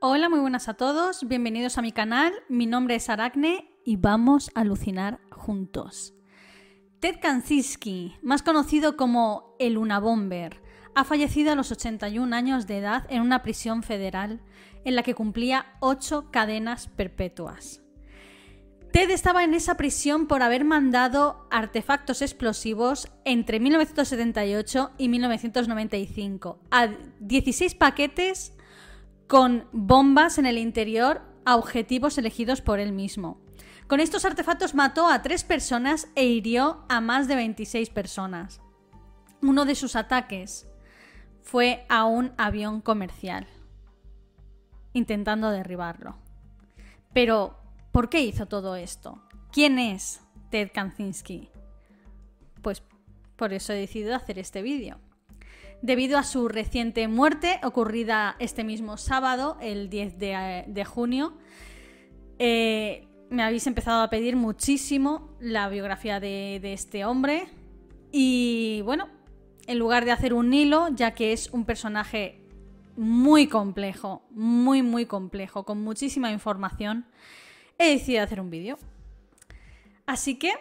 Hola, muy buenas a todos, bienvenidos a mi canal, mi nombre es Aracne y vamos a alucinar juntos. Ted Kaczynski, más conocido como el Unabomber, ha fallecido a los 81 años de edad en una prisión federal en la que cumplía 8 cadenas perpetuas. Ted estaba en esa prisión por haber mandado artefactos explosivos entre 1978 y 1995 a 16 paquetes con bombas en el interior a objetivos elegidos por él mismo. Con estos artefactos mató a tres personas e hirió a más de 26 personas. Uno de sus ataques fue a un avión comercial, intentando derribarlo. Pero, ¿por qué hizo todo esto? ¿Quién es Ted Kaczynski? Pues por eso he decidido hacer este vídeo. Debido a su reciente muerte, ocurrida este mismo sábado, el 10 de, junio, eh, me habéis empezado a pedir muchísimo la biografía de, de este hombre. Y bueno, en lugar de hacer un hilo, ya que es un personaje muy complejo, muy, muy complejo, con muchísima información, he decidido hacer un vídeo. Así que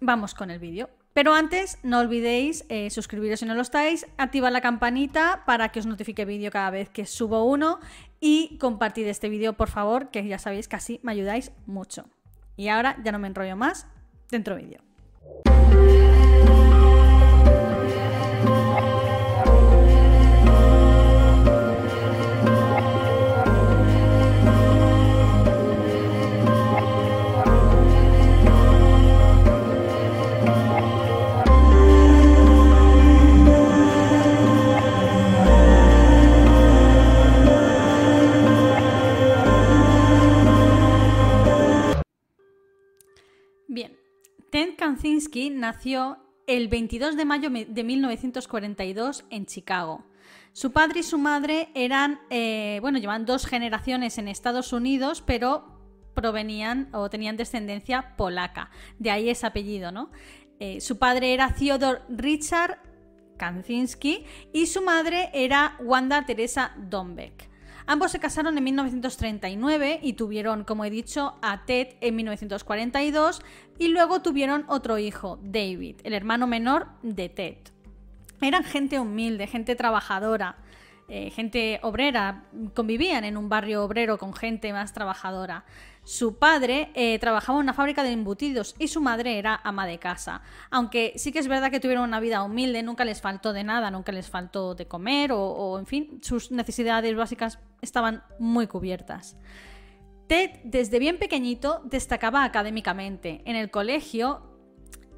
vamos con el vídeo. Pero antes, no olvidéis eh, suscribiros si no lo estáis, activar la campanita para que os notifique vídeo cada vez que subo uno y compartid este vídeo, por favor, que ya sabéis que así me ayudáis mucho. Y ahora ya no me enrollo más, dentro vídeo. Ted Kaczynski nació el 22 de mayo de 1942 en Chicago. Su padre y su madre eran, eh, bueno, llevan dos generaciones en Estados Unidos, pero provenían o tenían descendencia polaca. De ahí ese apellido, ¿no? Eh, su padre era Theodor Richard Kaczynski y su madre era Wanda Teresa Dombeck. Ambos se casaron en 1939 y tuvieron, como he dicho, a Ted en 1942 y luego tuvieron otro hijo, David, el hermano menor de Ted. Eran gente humilde, gente trabajadora, eh, gente obrera, convivían en un barrio obrero con gente más trabajadora. Su padre eh, trabajaba en una fábrica de embutidos y su madre era ama de casa. Aunque sí que es verdad que tuvieron una vida humilde, nunca les faltó de nada, nunca les faltó de comer o, en fin, sus necesidades básicas estaban muy cubiertas. Ted, desde bien pequeñito, destacaba académicamente. En el colegio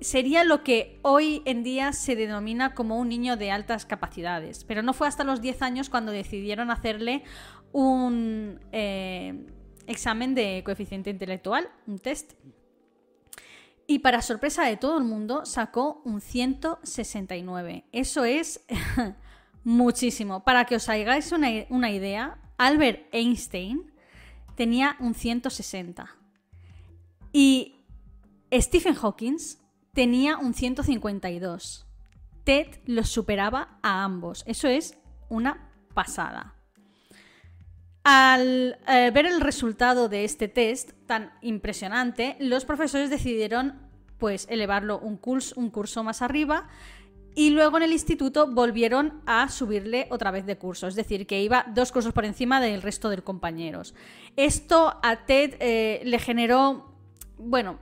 sería lo que hoy en día se denomina como un niño de altas capacidades. Pero no fue hasta los 10 años cuando decidieron hacerle un... Eh, examen de coeficiente intelectual, un test. Y para sorpresa de todo el mundo, sacó un 169. Eso es muchísimo. Para que os hagáis una, una idea, Albert Einstein tenía un 160. Y Stephen Hawking tenía un 152. Ted los superaba a ambos. Eso es una pasada. Al eh, ver el resultado de este test tan impresionante, los profesores decidieron pues elevarlo un curso, un curso más arriba y luego en el instituto volvieron a subirle otra vez de curso, es decir, que iba dos cursos por encima del resto de compañeros. Esto a Ted eh, le generó, bueno,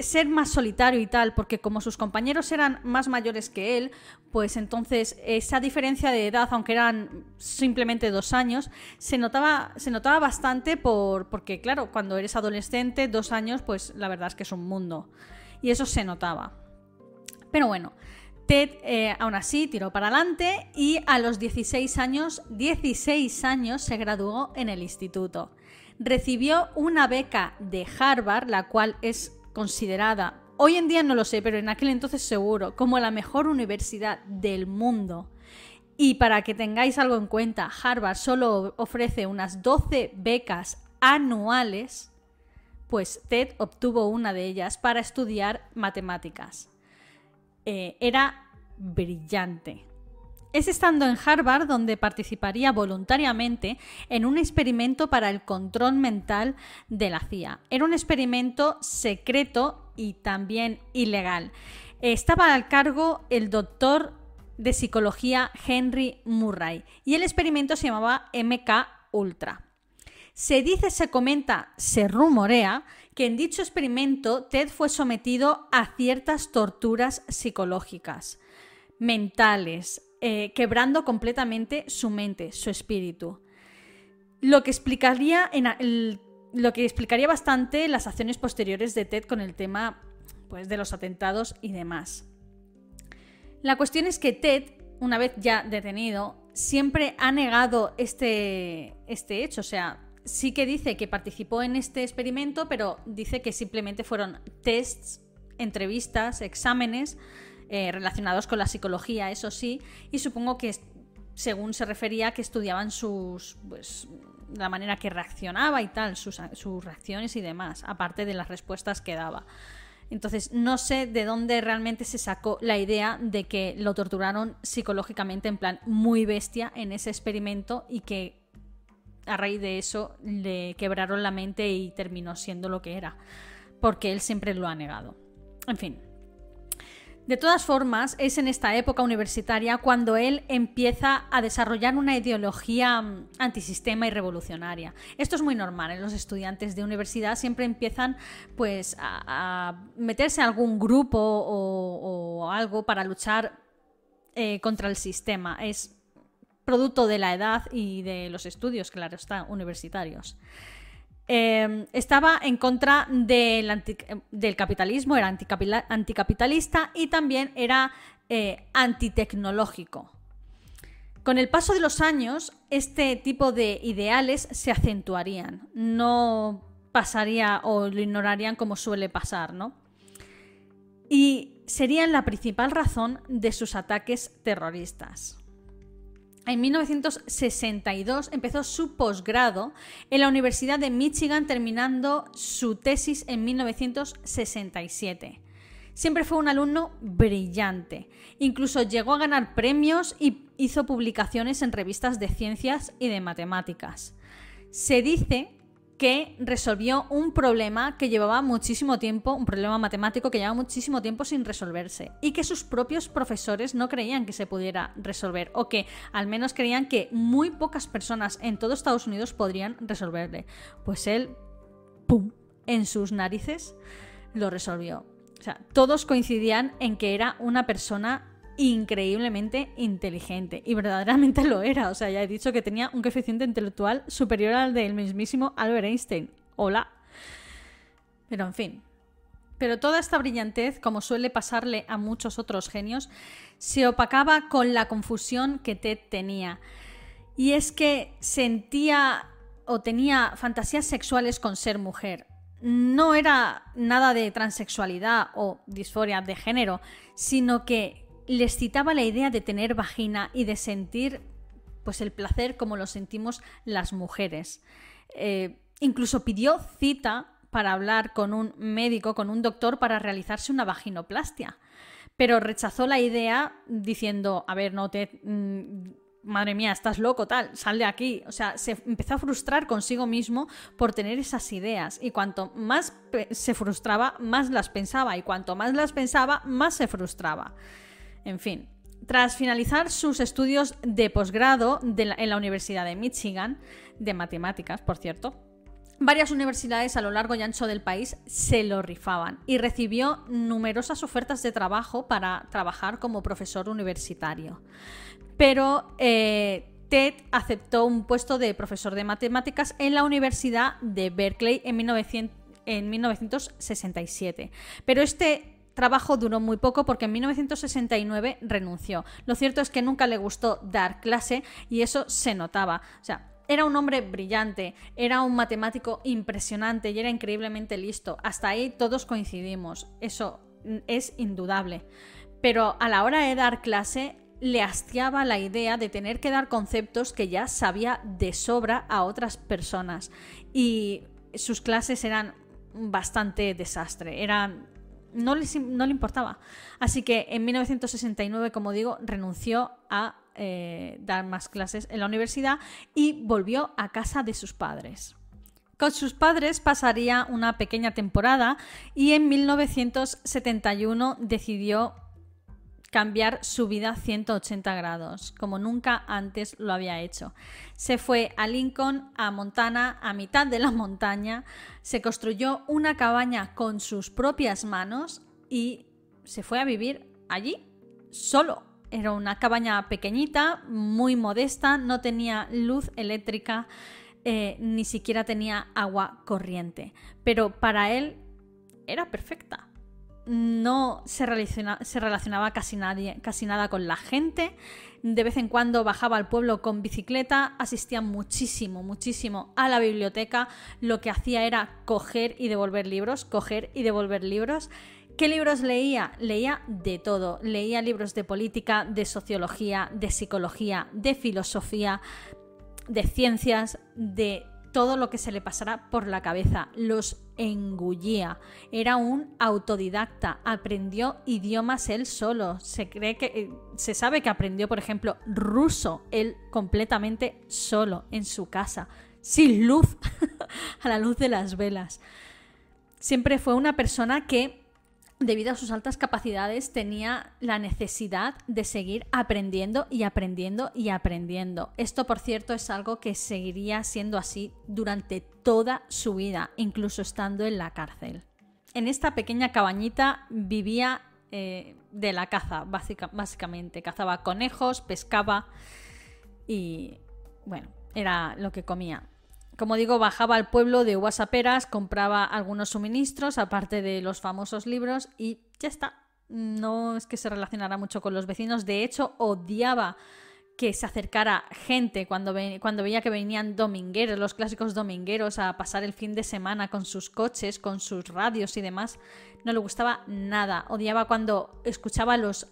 ser más solitario y tal, porque como sus compañeros eran más mayores que él, pues entonces esa diferencia de edad, aunque eran simplemente dos años, se notaba, se notaba bastante por, porque, claro, cuando eres adolescente, dos años, pues la verdad es que es un mundo. Y eso se notaba. Pero bueno, Ted eh, aún así tiró para adelante y a los 16 años, 16 años se graduó en el instituto. Recibió una beca de Harvard, la cual es considerada, hoy en día no lo sé, pero en aquel entonces seguro, como la mejor universidad del mundo. Y para que tengáis algo en cuenta, Harvard solo ofrece unas 12 becas anuales, pues Ted obtuvo una de ellas para estudiar matemáticas. Eh, era brillante. Es estando en Harvard donde participaría voluntariamente en un experimento para el control mental de la CIA. Era un experimento secreto y también ilegal. Estaba al cargo el doctor de psicología Henry Murray y el experimento se llamaba MK Ultra. Se dice, se comenta, se rumorea que en dicho experimento Ted fue sometido a ciertas torturas psicológicas, mentales, eh, quebrando completamente su mente, su espíritu. Lo que explicaría, lo que explicaría bastante las acciones posteriores de Ted con el tema pues, de los atentados y demás. La cuestión es que Ted, una vez ya detenido, siempre ha negado este, este hecho. O sea, sí que dice que participó en este experimento, pero dice que simplemente fueron tests, entrevistas, exámenes eh, relacionados con la psicología, eso sí, y supongo que según se refería que estudiaban sus pues la manera que reaccionaba y tal, sus, sus reacciones y demás, aparte de las respuestas que daba. Entonces, no sé de dónde realmente se sacó la idea de que lo torturaron psicológicamente en plan muy bestia en ese experimento y que a raíz de eso le quebraron la mente y terminó siendo lo que era, porque él siempre lo ha negado. En fin, de todas formas, es en esta época universitaria cuando él empieza a desarrollar una ideología mm, antisistema y revolucionaria. Esto es muy normal en los estudiantes de universidad, siempre empiezan pues a, meterse en algún grupo o, algo para luchar eh, contra el sistema. Es producto de la edad y de los estudios, claro está, universitarios. Em, estaba en contra del, capitalismo, era anticapitalista y también era eh, antitecnológico. Con el paso de los años, este tipo de ideales se acentuarían, no pasaría o lo ignorarían como suele pasar, ¿no? Y serían la principal razón de sus ataques terroristas. En 1962 empezó su posgrado en la Universidad de Michigan terminando su tesis en 1967. Siempre fue un alumno brillante. Incluso llegó a ganar premios y hizo publicaciones en revistas de ciencias y de matemáticas. Se dice que resolvió un problema que llevaba muchísimo tiempo, un problema matemático que llevaba muchísimo tiempo sin resolverse y que sus propios profesores no creían que se pudiera resolver o que al menos creían que muy pocas personas en todo Estados Unidos podrían resolverle. Pues él, ¡pum!, en sus narices lo resolvió. O sea, todos coincidían en que era una persona increíblemente inteligente. Y verdaderamente lo era. O sea, ya he dicho que tenía un coeficiente intelectual superior al del mismísimo Albert Einstein. Hola. Pero en fin. Pero toda esta brillantez, como suele pasarle a muchos otros genios, se opacaba con la confusión que Ted tenía. Y es que sentía o tenía fantasías sexuales con ser mujer. No era nada de transexualidad o disforia de género, sino que les citaba la idea de tener vagina y de sentir pues el placer como lo sentimos las mujeres. Eh, incluso pidió cita para hablar con un médico, con un doctor, para realizarse una vaginoplastia. Pero rechazó la idea diciendo, a ver, no te... Mm, madre mía, estás loco, tal, sal de aquí. O sea, se empezó a frustrar consigo mismo por tener esas ideas. Y cuanto más se frustraba, más las pensaba. Y cuanto más las pensaba, más se frustraba. En fin, tras finalizar sus estudios de posgrado en la Universidad de Michigan, de matemáticas, por cierto, varias universidades a lo largo y ancho del país se lo rifaban y recibió numerosas ofertas de trabajo para trabajar como profesor universitario. Pero eh, Ted aceptó un puesto de profesor de matemáticas en la Universidad de Berkeley en, en 1967. Pero este trabajo duró muy poco porque en 1969 renunció. Lo cierto es que nunca le gustó dar clase y eso se notaba. O sea, era un hombre brillante, era un matemático impresionante y era increíblemente listo. Hasta ahí todos coincidimos. Eso es indudable. Pero a la hora de dar clase le hastiaba la idea de tener que dar conceptos que ya sabía de sobra a otras personas. Y sus clases eran bastante desastre. Eran no le, no le importaba. Así que en 1969, como digo, renunció a eh, dar más clases en la universidad y volvió a casa de sus padres. Con sus padres pasaría una pequeña temporada y en 1971 decidió cambiar su vida 180 grados, como nunca antes lo había hecho. Se fue a Lincoln, a Montana, a mitad de la montaña, se construyó una cabaña con sus propias manos y se fue a vivir allí solo. Era una cabaña pequeñita, muy modesta, no tenía luz eléctrica, eh, ni siquiera tenía agua corriente. Pero para él era perfecta no se, relacionaba casi, casi nada con la gente. De vez en cuando bajaba al pueblo con bicicleta, asistía muchísimo, muchísimo a la biblioteca. Lo que hacía era coger y devolver libros, coger y devolver libros. ¿Qué libros leía? Leía de todo. Leía libros de política, de sociología, de psicología, de filosofía, de ciencias, de todo lo que se le pasara por la cabeza, los engullía. Era un autodidacta, aprendió idiomas él solo. Se cree que eh, se sabe que aprendió, por ejemplo, ruso él completamente solo en su casa, sin luz, a la luz de las velas. Siempre fue una persona que debido a sus altas capacidades, tenía la necesidad de seguir aprendiendo y aprendiendo y aprendiendo. Esto, por cierto, es algo que seguiría siendo así durante toda su vida, incluso estando en la cárcel. En esta pequeña cabañita vivía eh, de la caza, básicamente. Cazaba conejos, pescaba y, bueno, era lo que comía. Como digo, bajaba al pueblo de uvas compraba algunos suministros, aparte de los famosos libros, y ya está. No es que se relacionara mucho con los vecinos. De hecho, odiaba que se acercara gente cuando, cuando veía que venían domingueros, los clásicos domingueros, a pasar el fin de semana con sus coches, con sus radios y demás. No le gustaba nada. Odiaba cuando escuchaba los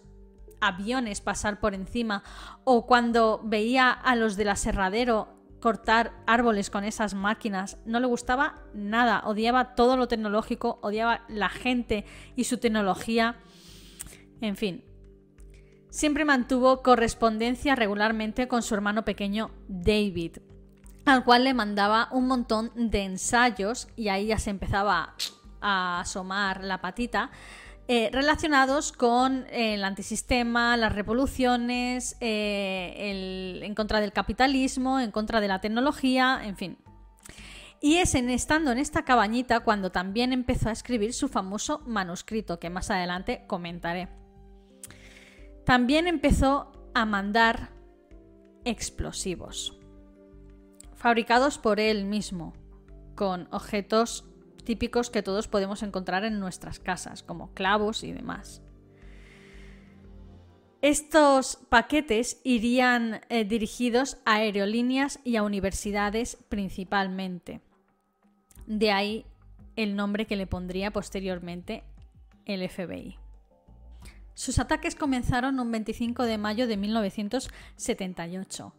aviones pasar por encima o cuando veía a los del aserradero cortar árboles con esas máquinas. No le gustaba nada, odiaba todo lo tecnológico, odiaba la gente y su tecnología. En fin, siempre mantuvo correspondencia regularmente con su hermano pequeño David, al cual le mandaba un montón de ensayos y ahí ya se empezaba a asomar la patita eh, relacionados con el antisistema, las revoluciones, eh, en contra del capitalismo, en contra de la tecnología, en fin. Y es en estando en esta cabañita cuando también empezó a escribir su famoso manuscrito, que más adelante comentaré. También empezó a mandar explosivos, fabricados por él mismo, con objetos típicos que todos podemos encontrar en nuestras casas, como clavos y demás. Estos paquetes irían eh, dirigidos a aerolíneas y a universidades principalmente. De ahí el nombre que le pondría posteriormente el FBI. Sus ataques comenzaron un 25 de mayo de 1978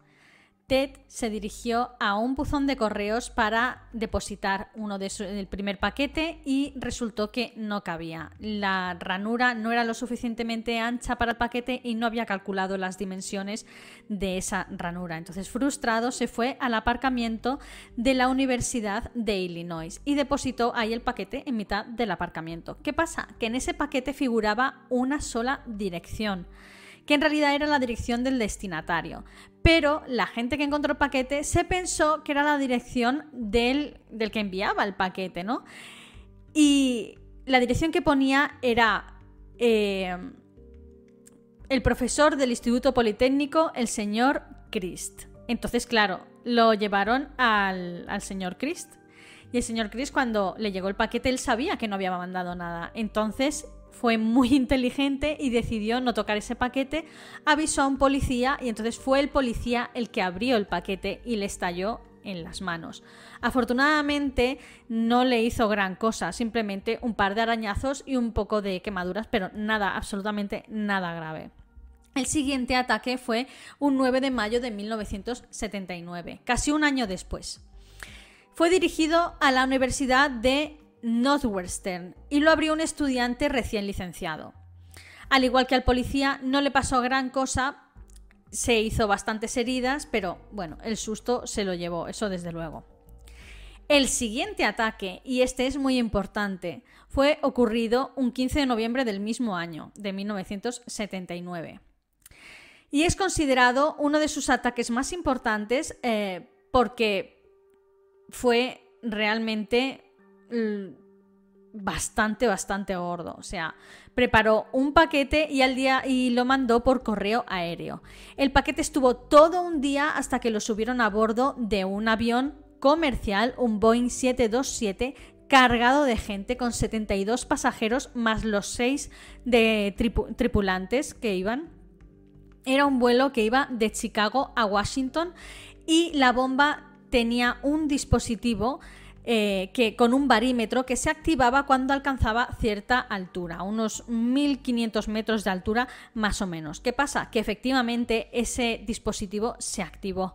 Ted se dirigió a un buzón de correos para depositar uno de del primer paquete y resultó que no cabía. La ranura no era lo suficientemente ancha para el paquete y no había calculado las dimensiones de esa ranura. Entonces, frustrado, se fue al aparcamiento de la Universidad de Illinois y depositó ahí el paquete en mitad del aparcamiento. ¿Qué pasa? Que en ese paquete figuraba una sola dirección que en realidad era la dirección del destinatario. Pero la gente que encontró el paquete se pensó que era la dirección del, que enviaba el paquete, ¿no? Y la dirección que ponía era eh, el profesor del Instituto Politécnico, el señor Christ. Entonces, claro, lo llevaron al, al señor Christ. Y el señor Chris, cuando le llegó el paquete, él sabía que no había mandado nada. Entonces fue muy inteligente y decidió no tocar ese paquete, avisó a un policía y entonces fue el policía el que abrió el paquete y le estalló en las manos. Afortunadamente no le hizo gran cosa, simplemente un par de arañazos y un poco de quemaduras, pero nada, absolutamente nada grave. El siguiente ataque fue un 9 de mayo de 1979, casi un año después. Fue dirigido a la Universidad de Northwestern y lo abrió un estudiante recién licenciado. Al igual que al policía, no le pasó gran cosa se hizo bastantes heridas, pero bueno, el susto se lo llevó, eso desde luego. El siguiente ataque, y este es muy importante, fue ocurrido un 15 de noviembre del mismo año, de 1979. Y es considerado uno de sus ataques más importantes eh, porque fue realmente bastante, bastante gordo. O sea, preparó un paquete y al día y lo mandó por correo aéreo. El paquete estuvo todo un día hasta que lo subieron a bordo de un avión comercial, un Boeing 727 cargado de gente con 72 pasajeros más los 6 de tripulantes que iban. Era un vuelo que iba de Chicago a Washington y la bomba tenía un dispositivo eh, que, con un barímetro que se activaba cuando alcanzaba cierta altura, unos 1500 metros de altura más o menos. ¿Qué pasa? Que efectivamente ese dispositivo se activó.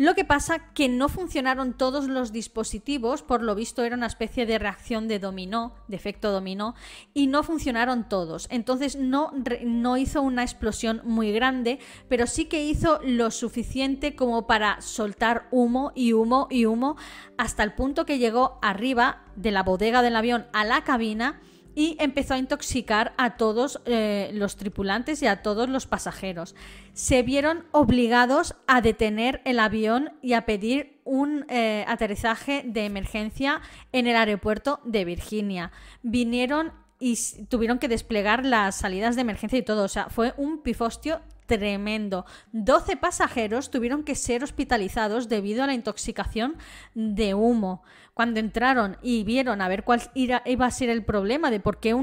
Lo que pasa que no funcionaron todos los dispositivos, por lo visto era una especie de reacción de dominó, de efecto dominó, y no funcionaron todos. Entonces no, no hizo una explosión muy grande, pero sí que hizo lo suficiente como para soltar humo y humo y humo hasta el punto que llegó arriba de la bodega del avión a la cabina y empezó a intoxicar a todos eh, los tripulantes y a todos los pasajeros. Se vieron obligados a detener el avión y a pedir un eh, aterrizaje de emergencia en el aeropuerto de Virginia. Vinieron y tuvieron que desplegar las salidas de emergencia y todo. O sea, fue un pifostio tremendo. 12 pasajeros tuvieron que ser hospitalizados debido a la intoxicación de humo. Cuando entraron y vieron a ver cuál iba a ser el problema de por qué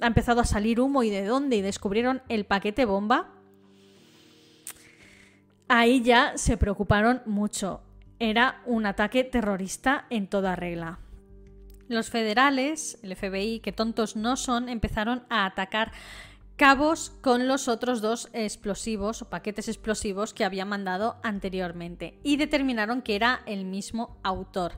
ha empezado a salir humo y de dónde y descubrieron el paquete bomba, ahí ya se preocuparon mucho. Era un ataque terrorista en toda regla. Los federales, el FBI, que tontos no son, empezaron a atacar cabos con los otros dos explosivos o paquetes explosivos que había mandado anteriormente y determinaron que era el mismo autor.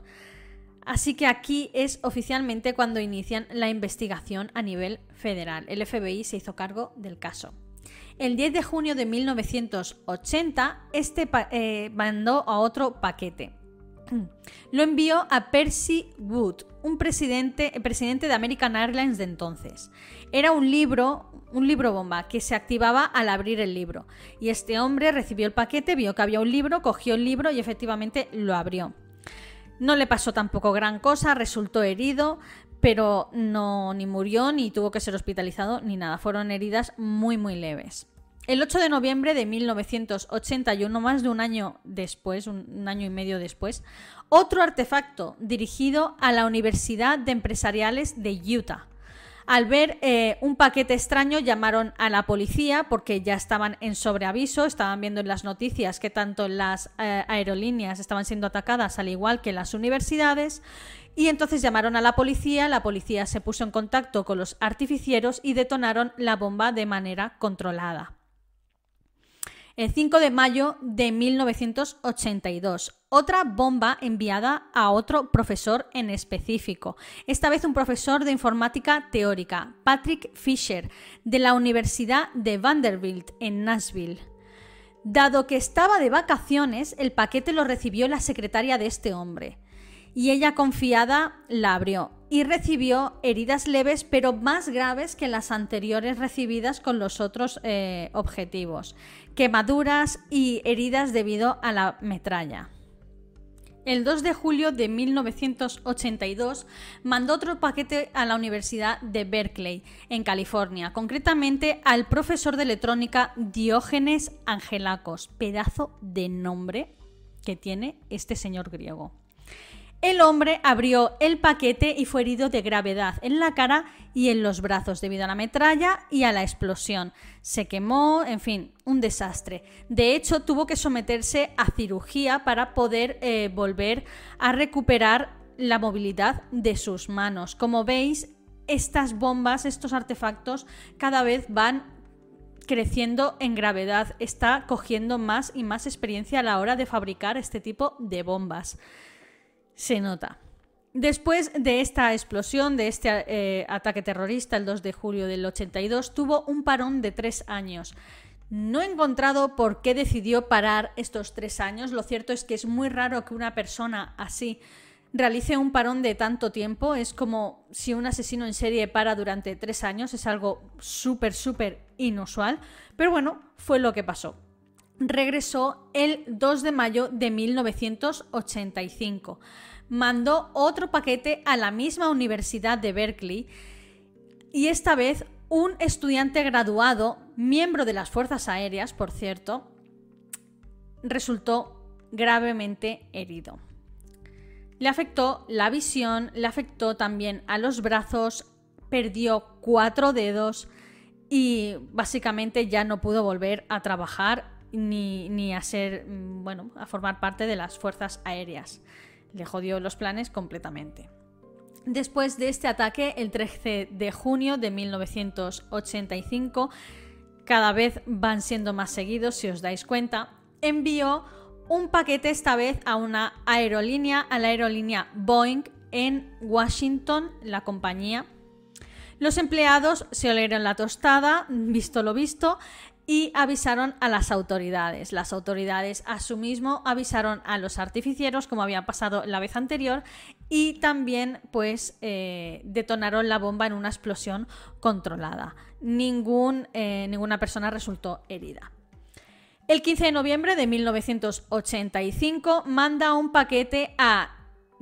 Así que aquí es oficialmente cuando inician la investigación a nivel federal. El FBI se hizo cargo del caso. El 10 de junio de 1980, este eh, mandó a otro paquete. Lo envió a Percy Wood, un presidente, presidente de American Airlines de entonces. Era un libro, un libro bomba, que se activaba al abrir el libro. Y este hombre recibió el paquete, vio que había un libro, cogió el libro y efectivamente lo abrió. No le pasó tampoco gran cosa, resultó herido, pero no ni murió, ni tuvo que ser hospitalizado, ni nada. Fueron heridas muy, muy leves. El 8 de noviembre de 1981, más de un año después, un año y medio después, otro artefacto dirigido a la Universidad de Empresariales de Utah al ver eh, un paquete extraño llamaron a la policía porque ya estaban en sobreaviso, estaban viendo en las noticias que tanto las eh, aerolíneas estaban siendo atacadas al igual que las universidades y entonces llamaron a la policía, la policía se puso en contacto con los artificieros y detonaron la bomba de manera controlada el 5 de mayo de 1982. Otra bomba enviada a otro profesor en específico, esta vez un profesor de informática teórica, Patrick Fisher, de la Universidad de Vanderbilt en Nashville. Dado que estaba de vacaciones, el paquete lo recibió la secretaria de este hombre y ella confiada la abrió y recibió heridas leves pero más graves que las anteriores recibidas con los otros eh, objetivos, quemaduras y heridas debido a la metralla. El 2 de julio de 1982 mandó otro paquete a la Universidad de Berkeley, en California, concretamente al profesor de electrónica Diógenes Angelakos, pedazo de nombre que tiene este señor griego. El hombre abrió el paquete y fue herido de gravedad en la cara y en los brazos debido a la metralla y a la explosión. Se quemó, en fin, un desastre. De hecho, tuvo que someterse a cirugía para poder eh, volver a recuperar la movilidad de sus manos. Como veis, estas bombas, estos artefactos, cada vez van creciendo en gravedad. Está cogiendo más y más experiencia a la hora de fabricar este tipo de bombas se nota. Después de esta explosión, de este eh, ataque terrorista el 2 de julio del 82, tuvo un parón de tres años. No he encontrado por qué decidió parar estos tres años. Lo cierto es que es muy raro que una persona así realice un parón de tanto tiempo. Es como si un asesino en serie para durante tres años. Es algo súper, súper inusual. Pero bueno, fue lo que pasó. Regresó el 2 de mayo de 1985. Mandó otro paquete a la misma Universidad de Berkeley y esta vez un estudiante graduado, miembro de las Fuerzas Aéreas, por cierto, resultó gravemente herido. Le afectó la visión, le afectó también a los brazos, perdió cuatro dedos y básicamente ya no pudo volver a trabajar ni, a ser, mm, bueno, a formar parte de las fuerzas aéreas. Le jodió los planes completamente. Después de este ataque, el 13 de junio de 1985, cada vez van siendo más seguidos, si os dais cuenta, envió un paquete esta vez a una aerolínea, a la aerolínea Boeing en Washington, la compañía. Los empleados se olieron la tostada, visto lo visto, y avisaron a las autoridades. Las autoridades a mismo avisaron a los artificieros, como había pasado la vez anterior, y también pues eh, detonaron la bomba en una explosión controlada. Ningún, eh, ninguna persona resultó herida. El 15 de noviembre de 1985 manda un paquete a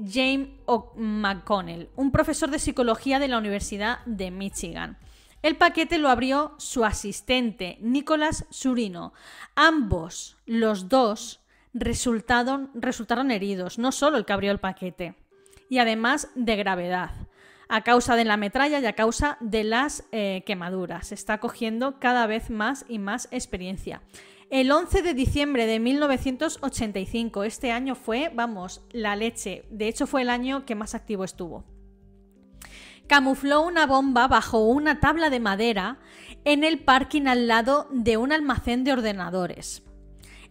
James McConnell, un profesor de psicología de la Universidad de Michigan. El paquete lo abrió su asistente, Nicolás Surino. Ambos, los dos, resultaron, heridos, no solo el que abrió el paquete, y además de gravedad a causa de la metralla y a causa de las eh, quemaduras. Está cogiendo cada vez más y más experiencia el 11 de diciembre de 1985. Este año fue, vamos, la leche. De hecho, fue el año que más activo estuvo. Camufló una bomba bajo una tabla de madera en el parking al lado de un almacén de ordenadores.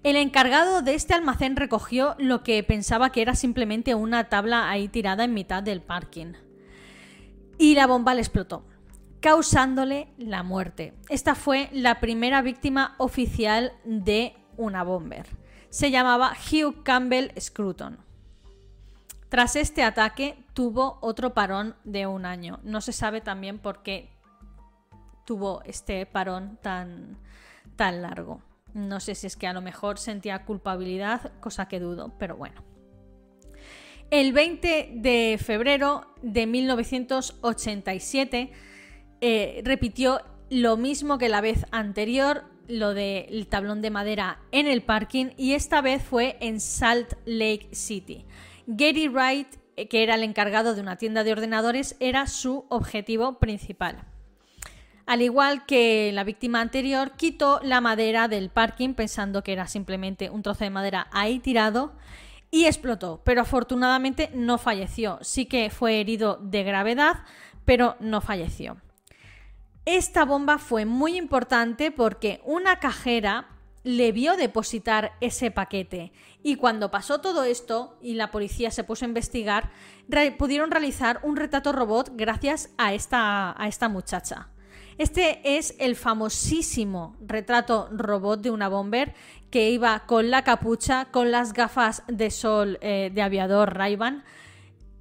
El encargado de este almacén recogió lo que pensaba que era simplemente una tabla ahí tirada en mitad del parking. Y la bomba le explotó causándole la muerte. Esta fue la primera víctima oficial de una bomber. Se llamaba Hugh Campbell Scruton. Tras este ataque tuvo otro parón de un año. No se sabe también por qué tuvo este parón tan, tan largo. No sé si es que a lo mejor sentía culpabilidad, cosa que dudo, pero bueno. El 20 de febrero de 1987 eh, repitió lo mismo que la vez anterior, lo del tablón de madera en el parking, y esta vez fue en Salt Lake City. Gary Wright, eh, que era el encargado de una tienda de ordenadores, era su objetivo principal. Al igual que la víctima anterior, quitó la madera del parking pensando que era simplemente un trozo de madera ahí tirado y explotó, pero afortunadamente no falleció. Sí que fue herido de gravedad, pero no falleció. Esta bomba fue muy importante porque una cajera le vio depositar ese paquete y cuando pasó todo esto y la policía se puso a investigar, pudieron realizar un retrato robot gracias a esta, a esta muchacha. Este es el famosísimo retrato robot de una bomber que iba con la capucha, con las gafas de sol eh, de aviador ray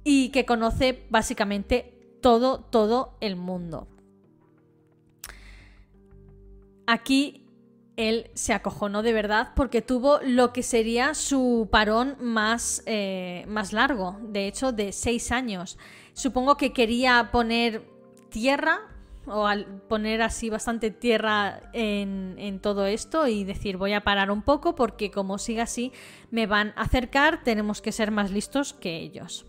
y que conoce básicamente todo, todo el mundo. Aquí él se acojonó de verdad porque tuvo lo que sería su parón más, eh, más largo, de hecho de seis años. Supongo que quería poner tierra o al poner así bastante tierra en, en, todo esto y decir voy a parar un poco porque como siga así me van a acercar, tenemos que ser más listos que ellos.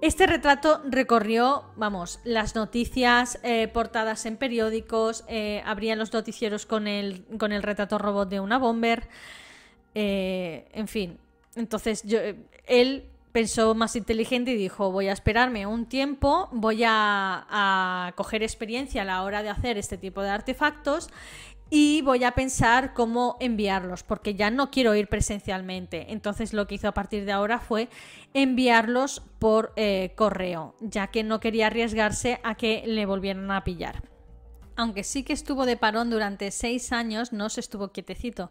Este retrato recorrió, vamos, las noticias eh, portadas en periódicos, eh, abrían los noticieros con el, con el retrato robot de una bomber, eh, en fin. Entonces yo, él pensó más inteligente y dijo, voy a esperarme un tiempo, voy a, a coger experiencia a la hora de hacer este tipo de artefactos y voy a pensar cómo enviarlos, porque ya no quiero ir presencialmente. Entonces lo que hizo a partir de ahora fue enviarlos por eh, correo, ya que no quería arriesgarse a que le volvieran a pillar. Aunque sí que estuvo de parón durante seis años, no se estuvo quietecito.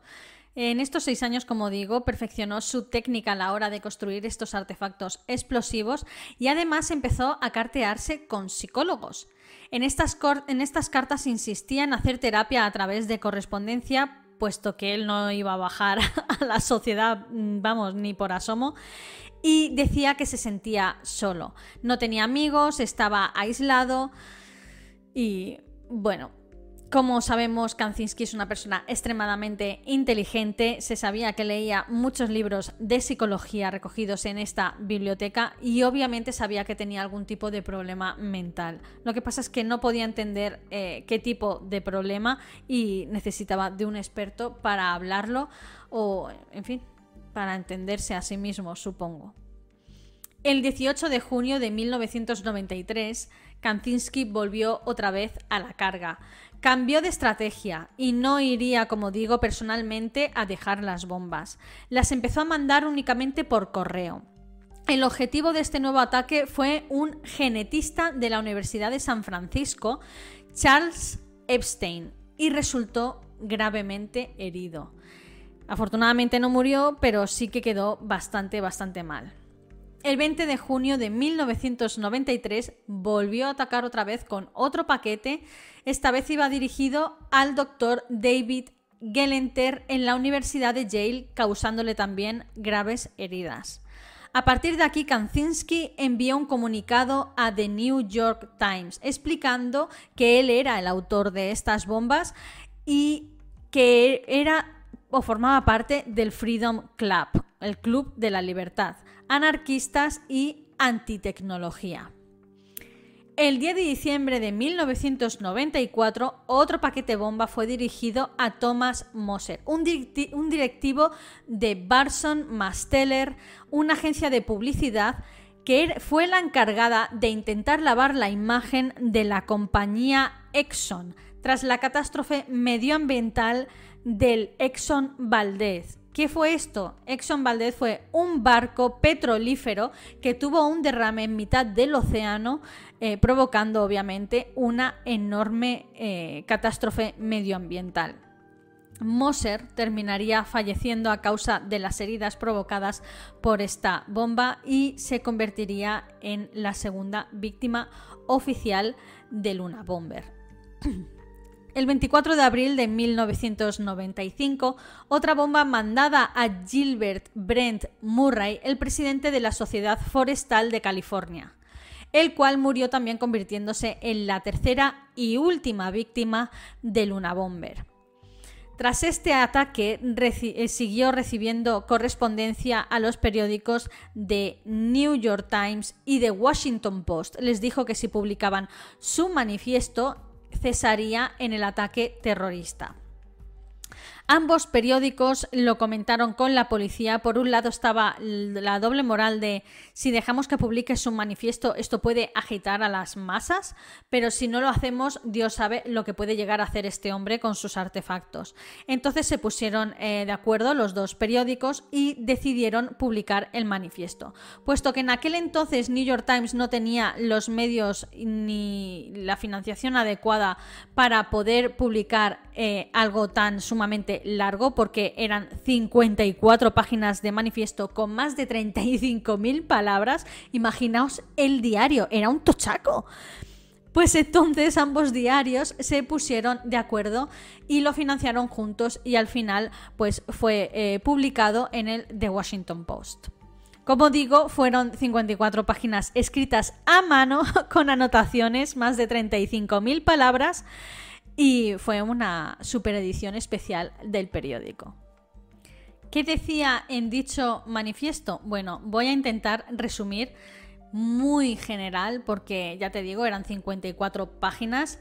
En estos seis años, como digo, perfeccionó su técnica a la hora de construir estos artefactos explosivos y además empezó a cartearse con psicólogos. En estas, cartas insistía en hacer terapia a través de correspondencia, puesto que él no iba a bajar a la sociedad, mm, vamos, ni por asomo, y decía que se sentía solo. No tenía amigos, estaba aislado y bueno, como sabemos, Kanzinski es una persona extremadamente inteligente, se sabía que leía muchos libros de psicología recogidos en esta biblioteca y obviamente sabía que tenía algún tipo de problema mental. Lo que pasa es que no podía entender eh, qué tipo de problema y necesitaba de un experto para hablarlo o, en fin, para entenderse a sí mismo, supongo. El 18 de junio de 1993, Kanzinski volvió otra vez a la carga Cambió de estrategia y no iría, como digo, personalmente a dejar las bombas. Las empezó a mandar únicamente por correo. El objetivo de este nuevo ataque fue un genetista de la Universidad de San Francisco, Charles Epstein, y resultó gravemente herido. Afortunadamente no murió, pero sí que quedó bastante, bastante mal. El 20 de junio de 1993 volvió a atacar otra vez con otro paquete. Esta vez iba dirigido al doctor David Gelenter en la Universidad de Yale, causándole también graves heridas. A partir de aquí, Kanzinski envió un comunicado a The New York Times explicando que él era el autor de estas bombas y que era o formaba parte del Freedom Club, el Club de la Libertad anarquistas y antitecnología. El 10 de diciembre de 1994, otro paquete bomba fue dirigido a Thomas Moser, un, directivo de Barson Masteller, una agencia de publicidad que fue la encargada de intentar lavar la imagen de la compañía Exxon tras la catástrofe medioambiental del Exxon Valdez, ¿Qué fue esto? Exxon Valdez fue un barco petrolífero que tuvo un derrame en mitad del océano, eh, provocando obviamente una enorme eh, catástrofe medioambiental. Moser terminaría falleciendo a causa de las heridas provocadas por esta bomba y se convertiría en la segunda víctima oficial de Luna Bomber. El 24 de abril de 1995, otra bomba mandada a Gilbert Brent Murray, el presidente de la Sociedad Forestal de California, el cual murió también convirtiéndose en la tercera y última víctima de Luna Bomber. Tras este ataque, eh, siguió recibiendo correspondencia a los periódicos de New York Times y The Washington Post. Les dijo que si publicaban su manifiesto, cesaría en el ataque terrorista. Ambos periódicos lo comentaron con la policía. Por un lado estaba la doble moral de si dejamos que publique su manifiesto, esto puede agitar a las masas, pero si no lo hacemos, Dios sabe lo que puede llegar a hacer este hombre con sus artefactos. Entonces se pusieron eh, de acuerdo los dos periódicos y decidieron publicar el manifiesto. Puesto que en aquel entonces New York Times no tenía los medios ni la financiación adecuada para poder publicar eh, algo tan sumamente largo porque eran 54 páginas de manifiesto con más de 35.000 palabras. Imaginaos el diario, era un tochaco. Pues entonces ambos diarios se pusieron de acuerdo y lo financiaron juntos y al final pues fue eh, publicado en el The Washington Post. Como digo, fueron 54 páginas escritas a mano con anotaciones, más de 35.000 palabras y fue una superedición especial del periódico. ¿Qué decía en dicho manifiesto? Bueno, voy a intentar resumir muy general porque ya te digo, eran 54 páginas.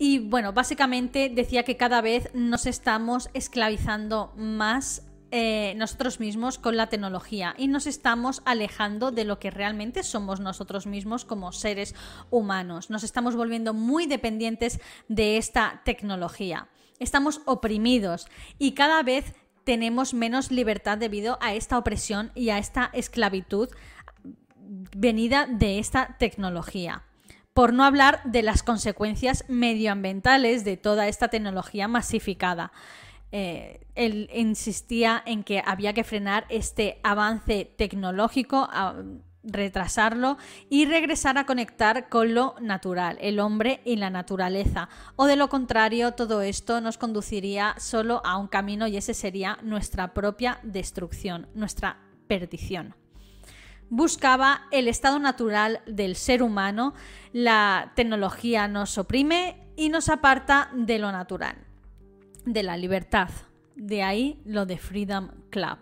Y bueno, básicamente decía que cada vez nos estamos esclavizando más eh, nosotros mismos con la tecnología y nos estamos alejando de lo que realmente somos nosotros mismos como seres humanos. Nos estamos volviendo muy dependientes de esta tecnología. Estamos oprimidos y cada vez tenemos menos libertad debido a esta opresión y a esta esclavitud venida de esta tecnología. por no hablar de las consecuencias medioambientales de toda esta tecnología masificada. Eh, él insistía en que había que frenar este avance tecnológico, retrasarlo y regresar a conectar con lo natural, el hombre y la naturaleza. O de lo contrario, todo esto nos conduciría solo a un camino y ese sería nuestra propia destrucción, nuestra perdición. Buscaba el estado natural del ser humano, la tecnología nos oprime y nos aparta de lo natural, de la libertad. De ahí lo de Freedom Club.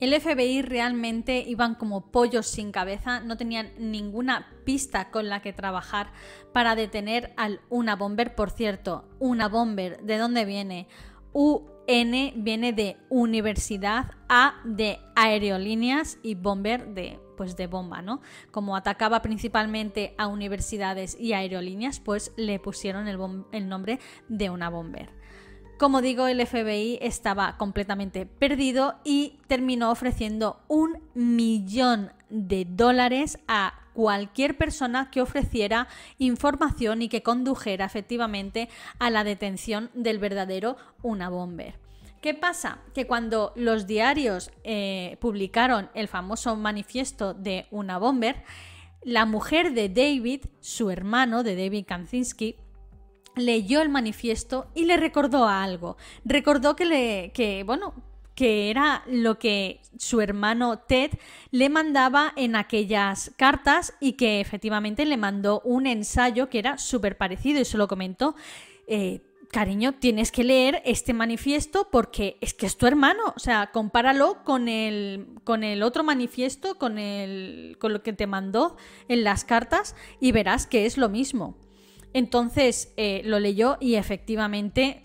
El FBI realmente iban como pollos sin cabeza, no tenían ninguna pista con la que trabajar para detener al Una Bomber. Por cierto, Una Bomber, ¿de dónde viene? UN viene de universidad, A de aerolíneas y Bomber de pues de bomba, ¿no? Como atacaba principalmente a universidades y aerolíneas, pues le pusieron el, el nombre de una bomber. Como digo, el FBI estaba completamente perdido y terminó ofreciendo un millón de dólares a cualquier persona que ofreciera información y que condujera efectivamente a la detención del verdadero Una Bomber. ¿Qué pasa? Que cuando los diarios eh, publicaron el famoso manifiesto de Una Bomber, la mujer de David, su hermano de David Kanzinski, leyó el manifiesto y le recordó algo. Recordó que le, que, bueno, que era lo que su hermano Ted le mandaba en aquellas cartas y que efectivamente le mandó un ensayo que era súper parecido y se lo comentó. Eh, cariño, tienes que leer este manifiesto porque es que es tu hermano. O sea, compáralo con el, con el otro manifiesto, con, el, con lo que te mandó en las cartas y verás que es lo mismo. Entonces eh, lo leyó y efectivamente,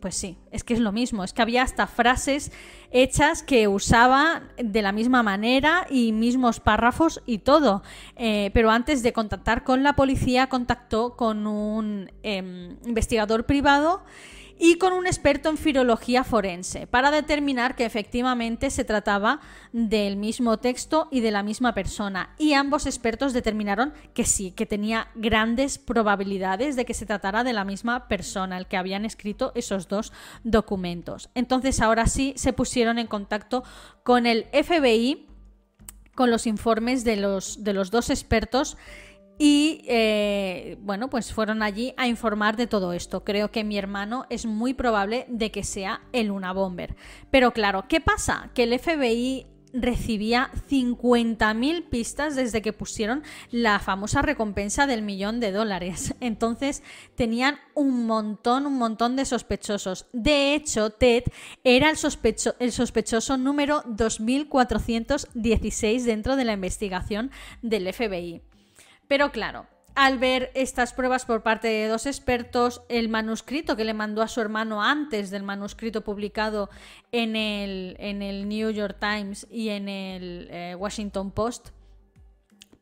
pues sí, es que es lo mismo, es que había hasta frases hechas que usaba de la misma manera y mismos párrafos y todo. Eh, pero antes de contactar con la policía, contactó con un em, investigador privado y con un experto en filología forense para determinar que efectivamente se trataba del mismo texto y de la misma persona. Y ambos expertos determinaron que sí, que tenía grandes probabilidades de que se tratara de la misma persona, el que habían escrito esos dos documentos. Entonces ahora sí se pusieron en contacto con el FBI con los informes de los, de los dos expertos y eh, bueno, pues fueron allí a informar de todo esto. Creo que mi hermano es muy probable de que sea el Luna Bomber. Pero claro, ¿qué pasa? Que el FBI recibía 50.000 pistas desde que pusieron la famosa recompensa del millón de dólares. Entonces tenían un montón, un montón de sospechosos. De hecho, Ted era el, sospecho el sospechoso número 2416 dentro de la investigación del FBI. Pero claro, al ver estas pruebas por parte de dos expertos, el manuscrito que le mandó a su hermano antes del manuscrito publicado en el, en el New York Times y en el eh, Washington Post,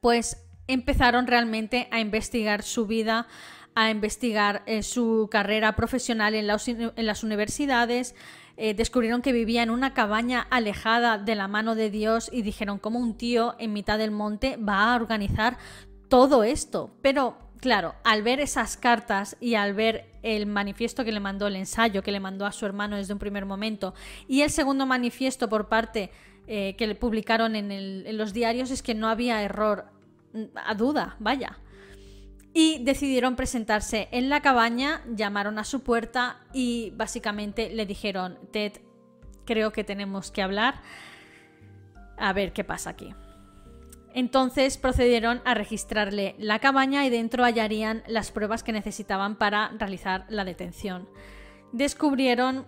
pues empezaron realmente a investigar su vida, a investigar eh, su carrera profesional en, las universidades. Eh, descubrieron que vivía en una cabaña alejada de la mano de Dios y dijeron cómo un tío en mitad del monte va a organizar todo esto. Pero claro, al ver esas cartas y al ver el manifiesto que le mandó, el ensayo que le mandó a su hermano desde un primer momento, y el segundo manifiesto por parte eh, que le publicaron en, en los diarios, es que no había error a duda, vaya. Y decidieron presentarse en la cabaña, llamaron a su puerta y básicamente le dijeron, Ted, creo que tenemos que hablar. A ver qué pasa aquí. Entonces procedieron a registrarle la cabaña y dentro hallarían las pruebas que necesitaban para realizar la detención. Descubrieron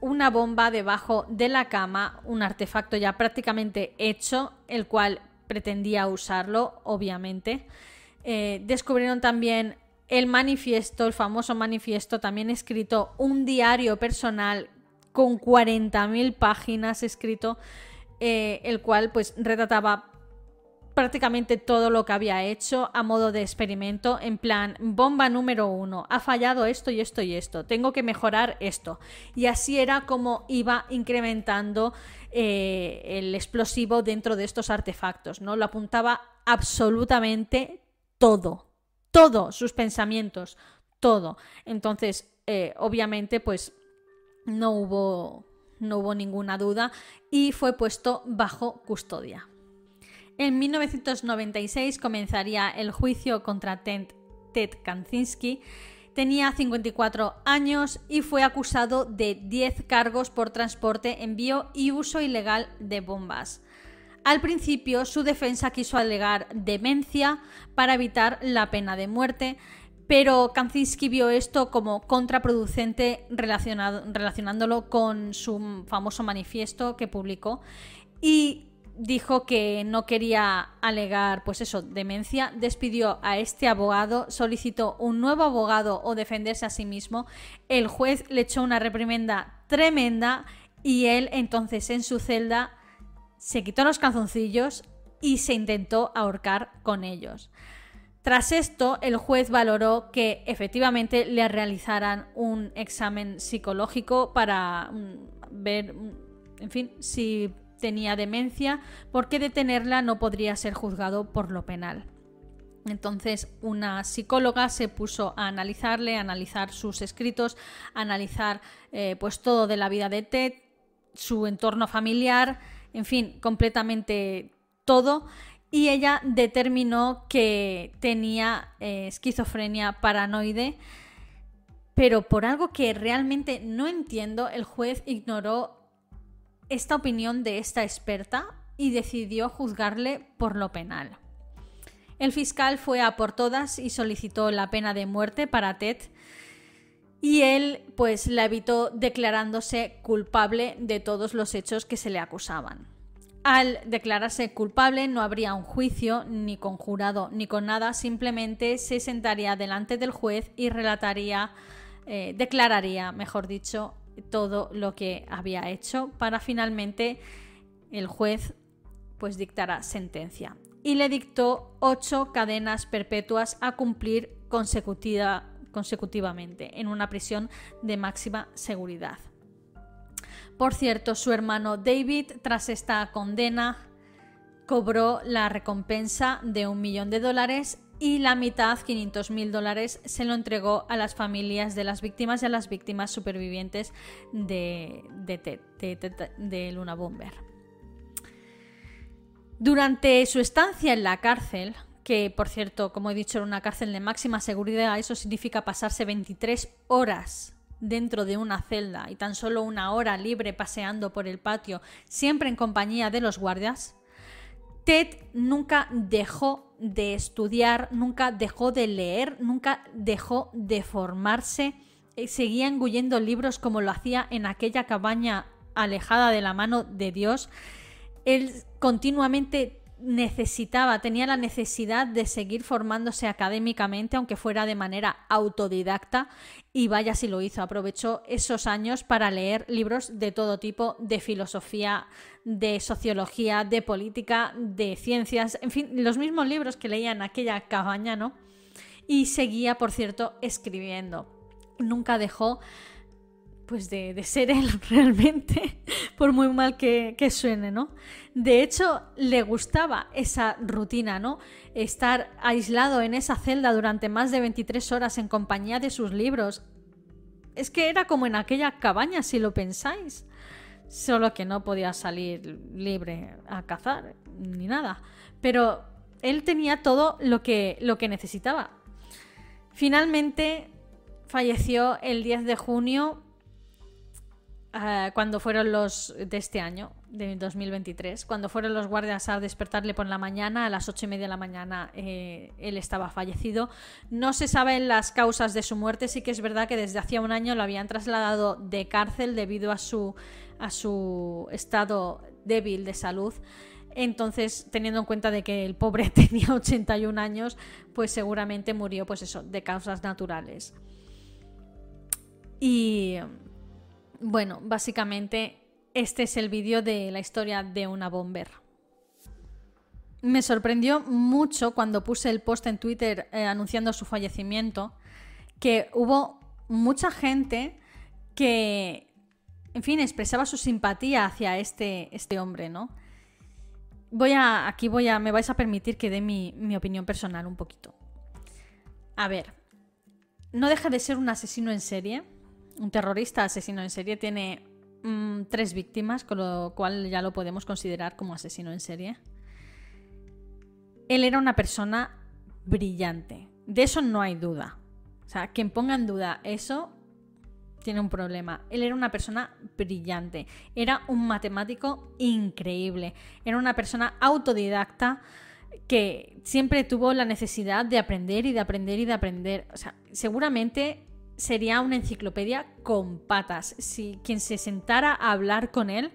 una bomba debajo de la cama, un artefacto ya prácticamente hecho, el cual pretendía usarlo, obviamente. Eh, descubrieron también el manifiesto, el famoso manifiesto, también escrito, un diario personal con 40.000 páginas escrito, eh, el cual pues retrataba prácticamente todo lo que había hecho a modo de experimento, en plan, bomba número uno, ha fallado esto y esto y esto, tengo que mejorar esto. Y así era como iba incrementando eh, el explosivo dentro de estos artefactos, ¿no? Lo apuntaba absolutamente todo, todo, sus pensamientos, todo. Entonces, eh, obviamente, pues no hubo, no hubo ninguna duda y fue puesto bajo custodia. En 1996 comenzaría el juicio contra Ted, Ted Kaczynski. Tenía 54 años y fue acusado de 10 cargos por transporte, envío y uso ilegal de bombas. Al principio, su defensa quiso alegar demencia para evitar la pena de muerte, pero Kaczynski vio esto como contraproducente relacionándolo con su famoso manifiesto que publicó y dijo que no quería alegar, pues eso, demencia, despidió a este abogado, solicitó un nuevo abogado o defenderse a sí mismo, el juez le echó una reprimenda tremenda y él entonces en su celda se quitó los calzoncillos y se intentó ahorcar con ellos. Tras esto, el juez valoró que efectivamente le realizaran un examen psicológico para mm, ver, mm, en fin, si tenía demencia, porque detenerla no podría ser juzgado por lo penal. Entonces, una psicóloga se puso a analizarle, a analizar sus escritos, a analizar eh, pues todo de la vida de Ted, su entorno familiar, en fin, completamente todo. Y ella determinó que tenía eh, esquizofrenia paranoide, pero por algo que realmente no entiendo, el juez ignoró esta opinión de esta experta y decidió juzgarle por lo penal. El fiscal fue a por todas y solicitó la pena de muerte para Ted y él pues la evitó declarándose culpable de todos los hechos que se le acusaban. Al declararse culpable no habría un juicio ni con jurado ni con nada, simplemente se sentaría delante del juez y relataría, eh, declararía, mejor dicho, todo lo que había hecho para finalmente el juez pues dictará sentencia y le dictó ocho cadenas perpetuas a cumplir consecutiva, consecutivamente en una prisión de máxima seguridad. Por cierto, su hermano David, tras esta condena, cobró la recompensa de un millón de dólares y la mitad, 500 mil dólares, se lo entregó a las familias de las víctimas y a las víctimas supervivientes de, de Luna Bomber. Durante su estancia en la cárcel, que por cierto, como he dicho, era una cárcel de máxima seguridad, eso significa pasarse 23 horas dentro de una celda y tan solo una hora libre paseando por el patio, siempre en compañía de los guardias, Ted nunca dejó de estudiar, nunca dejó de leer, nunca dejó de formarse, eh, seguía engullendo libros como lo hacía en aquella cabaña alejada de la mano de Dios. Él continuamente necesitaba, tenía la necesidad de seguir formándose académicamente, aunque fuera de manera autodidacta, y vaya si lo hizo. Aprovechó esos años para leer libros de todo tipo, de filosofía, de sociología, de política, de ciencias, en fin, los mismos libros que leía en aquella cabaña, ¿no? Y seguía, por cierto, escribiendo. Nunca dejó pues de, ser él realmente, por muy mal que, suene, ¿no? De hecho, le gustaba esa rutina, ¿no? Estar aislado en esa celda durante más de 23 horas en compañía de sus libros. Es que era como en aquella cabaña, si lo pensáis. Solo que no podía salir libre a cazar, ni nada. Pero él tenía todo lo que, lo que necesitaba. Finalmente falleció el 10 de junio Ah, cuando fueron los de este año, de 2023, cuando fueron los guardias a despertarle por la mañana, a las ocho y media de la mañana eh, él estaba fallecido. No se saben las causas de su muerte, sí que es verdad que desde hacía un año lo habían trasladado de cárcel debido a su, a su estado débil de salud. Entonces, teniendo en cuenta de que el pobre tenía 81 años, pues seguramente murió, pues eso, de causas naturales. Y bueno, básicamente este es el vídeo de la historia de una bomber. Me sorprendió mucho cuando puse el post en Twitter eh, anunciando su fallecimiento, que hubo mucha gente que, en fin, expresaba su simpatía hacia este, este hombre, ¿no? Voy a, aquí voy a, me vais a permitir que dé mi, mi opinión personal un poquito. a ver, no deja de ser un asesino en serie. Un terrorista asesino en serie tiene mm, tres víctimas, con lo cual ya lo podemos considerar como asesino en serie. Él era una persona brillante. De eso no hay duda. O sea, quien ponga en duda eso tiene un problema. Él era una persona brillante, era un matemático increíble, era una persona autodidacta que siempre tuvo la necesidad de aprender y de aprender y de aprender. O sea, seguramente sería una enciclopedia con patas. Si quien se sentara a hablar con él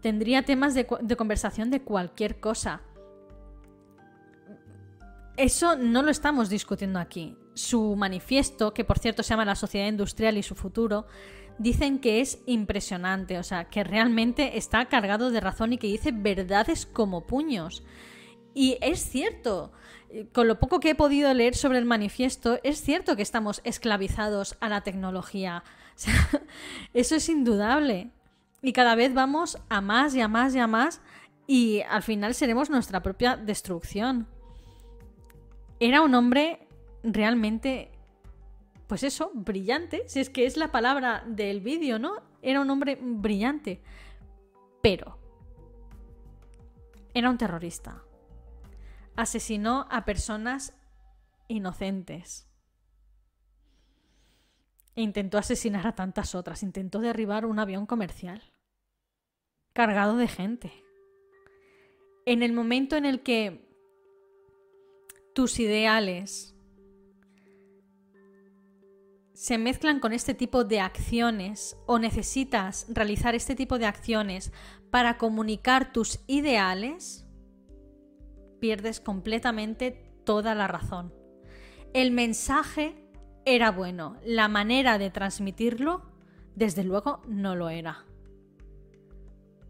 tendría temas de, conversación de cualquier cosa. Eso no lo estamos discutiendo aquí su manifiesto, que por cierto se llama La sociedad industrial y su futuro, dicen que es impresionante, o sea, que realmente está cargado de razón y que dice verdades como puños. Y es cierto, con lo poco que he podido leer sobre el manifiesto, es cierto que estamos esclavizados a la tecnología. Eso es indudable. Y cada vez vamos a más y a más y a más y al final seremos nuestra propia destrucción. Era un hombre realmente, pues eso, brillante, si es que es la palabra del vídeo, ¿no? Era un hombre brillante, pero era un terrorista. Asesinó a personas inocentes. E intentó asesinar a tantas otras. Intentó derribar un avión comercial cargado de gente. En el momento en el que tus ideales se mezclan con este tipo de acciones o necesitas realizar este tipo de acciones para comunicar tus ideales, pierdes completamente toda la razón. El mensaje era bueno, la manera de transmitirlo, desde luego, no lo era.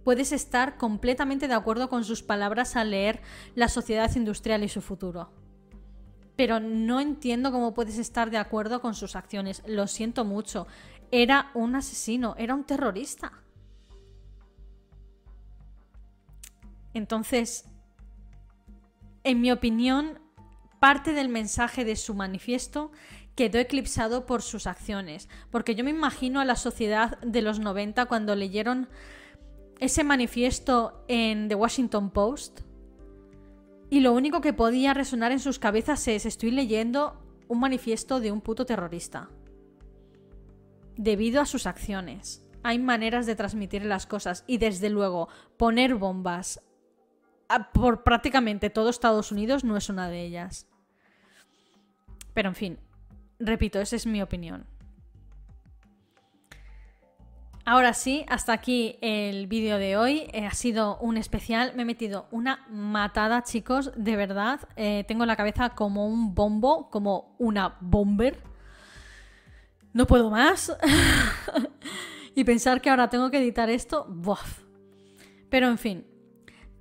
Puedes estar completamente de acuerdo con sus palabras al leer La sociedad industrial y su futuro pero no entiendo cómo puedes estar de acuerdo con sus acciones. Lo siento mucho. Era un asesino, era un terrorista. Entonces, en mi opinión, parte del mensaje de su manifiesto quedó eclipsado por sus acciones. Porque yo me imagino a la sociedad de los 90 cuando leyeron ese manifiesto en The Washington Post y lo único que podía resonar en sus cabezas es estoy leyendo un manifiesto de un puto terrorista. Debido a sus acciones. Hay maneras de transmitir las cosas y desde luego poner bombas por prácticamente todo Estados Unidos no es una de ellas. Pero en fin, repito, esa es mi opinión. Ahora sí, hasta aquí el vídeo de hoy. Eh, ha sido un especial. Me he metido una matada, chicos, de verdad. Eh, tengo la cabeza como un bombo, como una bomber. No puedo más. y pensar que ahora tengo que editar esto, ¡bof! Pero en fin,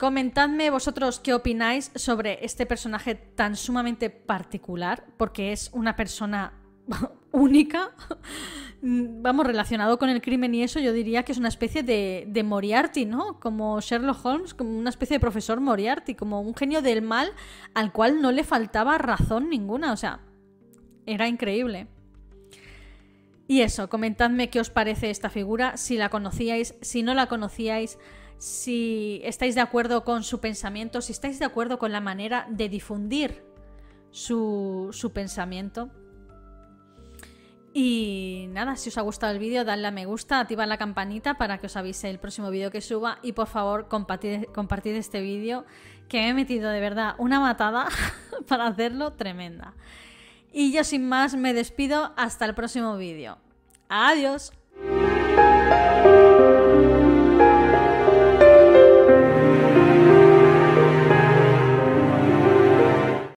comentadme vosotros qué opináis sobre este personaje tan sumamente particular, porque es una persona única. Vamos, relacionado con el crimen y eso, yo diría que es una especie de, de, Moriarty, ¿no? Como Sherlock Holmes, como una especie de profesor Moriarty, como un genio del mal al cual no le faltaba razón ninguna, o sea, era increíble. Y eso, comentadme qué os parece esta figura, si la conocíais, si no la conocíais, si estáis de acuerdo con su pensamiento, si estáis de acuerdo con la manera de difundir su, su pensamiento. Y nada, si os ha gustado el vídeo, dadle a me gusta, activad la campanita para que os avise el próximo vídeo que suba y por favor compartid, compartid este vídeo que me he metido de verdad una matada para hacerlo tremenda. Y yo sin más me despido hasta el próximo vídeo. Adiós.